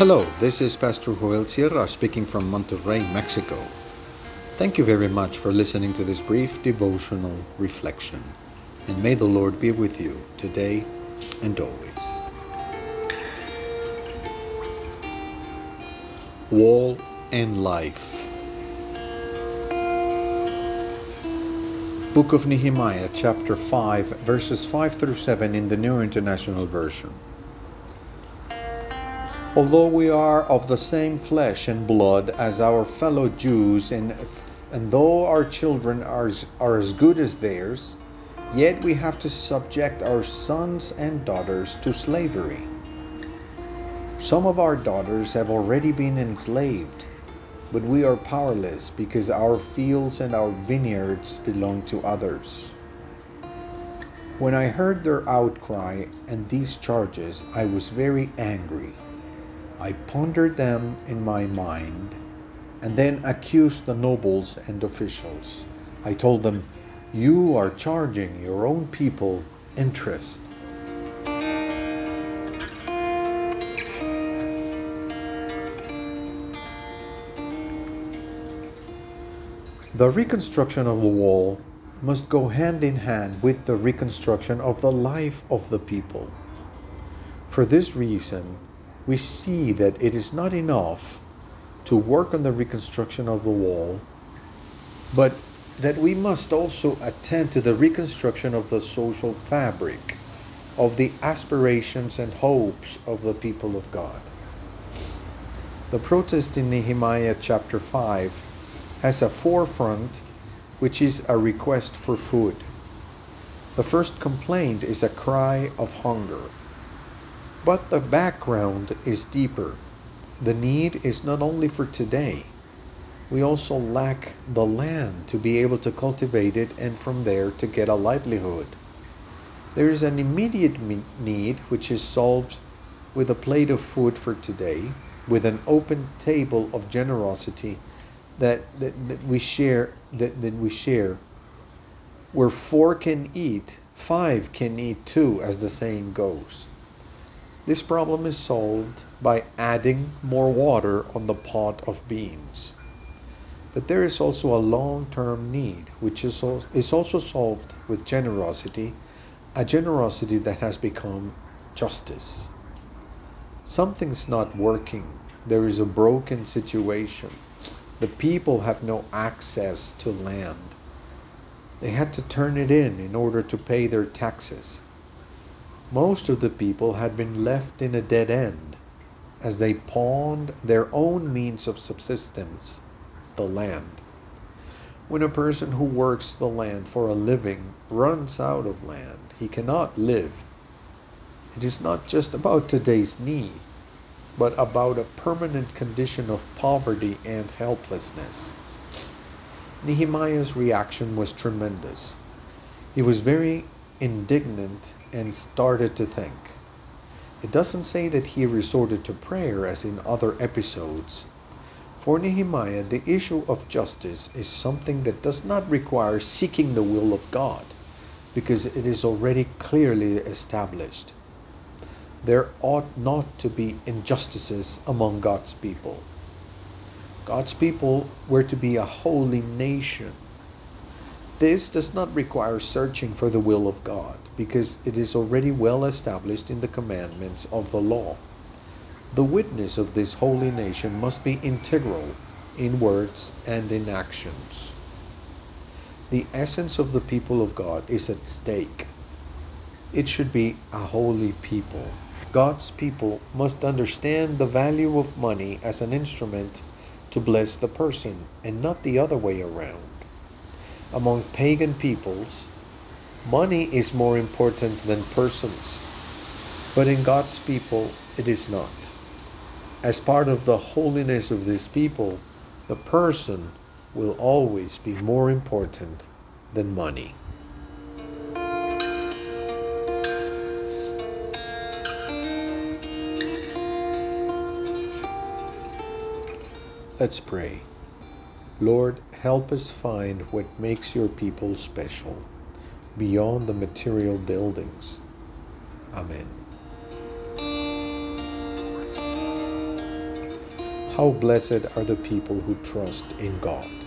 Hello, this is Pastor Joel Sierra speaking from Monterrey, Mexico. Thank you very much for listening to this brief devotional reflection, and may the Lord be with you today and always. Wall and Life Book of Nehemiah, chapter 5, verses 5 through 7 in the New International Version. Although we are of the same flesh and blood as our fellow Jews, and, and though our children are, are as good as theirs, yet we have to subject our sons and daughters to slavery. Some of our daughters have already been enslaved but we are powerless because our fields and our vineyards belong to others. When I heard their outcry and these charges, I was very angry. I pondered them in my mind and then accused the nobles and officials. I told them, You are charging your own people interest The reconstruction of the wall must go hand in hand with the reconstruction of the life of the people. For this reason, we see that it is not enough to work on the reconstruction of the wall, but that we must also attend to the reconstruction of the social fabric, of the aspirations and hopes of the people of God. The protest in Nehemiah chapter 5 has a forefront which is a request for food. The first complaint is a cry of hunger. But the background is deeper. The need is not only for today, we also lack the land to be able to cultivate it and from there to get a livelihood. There is an immediate need which is solved with a plate of food for today, with an open table of generosity that, that, that we share that, that we share where four can eat five can eat too as the saying goes this problem is solved by adding more water on the pot of beans but there is also a long-term need which is, is also solved with generosity a generosity that has become justice something's not working there is a broken situation the people have no access to land. They had to turn it in in order to pay their taxes. Most of the people had been left in a dead end as they pawned their own means of subsistence, the land. When a person who works the land for a living runs out of land, he cannot live. It is not just about today's need but about a permanent condition of poverty and helplessness. Nehemiah's reaction was tremendous. He was very indignant and started to think. It doesn't say that he resorted to prayer as in other episodes. For Nehemiah, the issue of justice is something that does not require seeking the will of God, because it is already clearly established there ought not to be injustices among God's people. God's people were to be a holy nation. This does not require searching for the will of God because it is already well established in the commandments of the law. The witness of this holy nation must be integral in words and in actions. The essence of the people of God is at stake. It should be a holy people. God's people must understand the value of money as an instrument to bless the person and not the other way around. Among pagan peoples, money is more important than persons, but in God's people, it is not. As part of the holiness of this people, the person will always be more important than money. Let's pray. Lord, help us find what makes your people special beyond the material buildings. Amen. How blessed are the people who trust in God.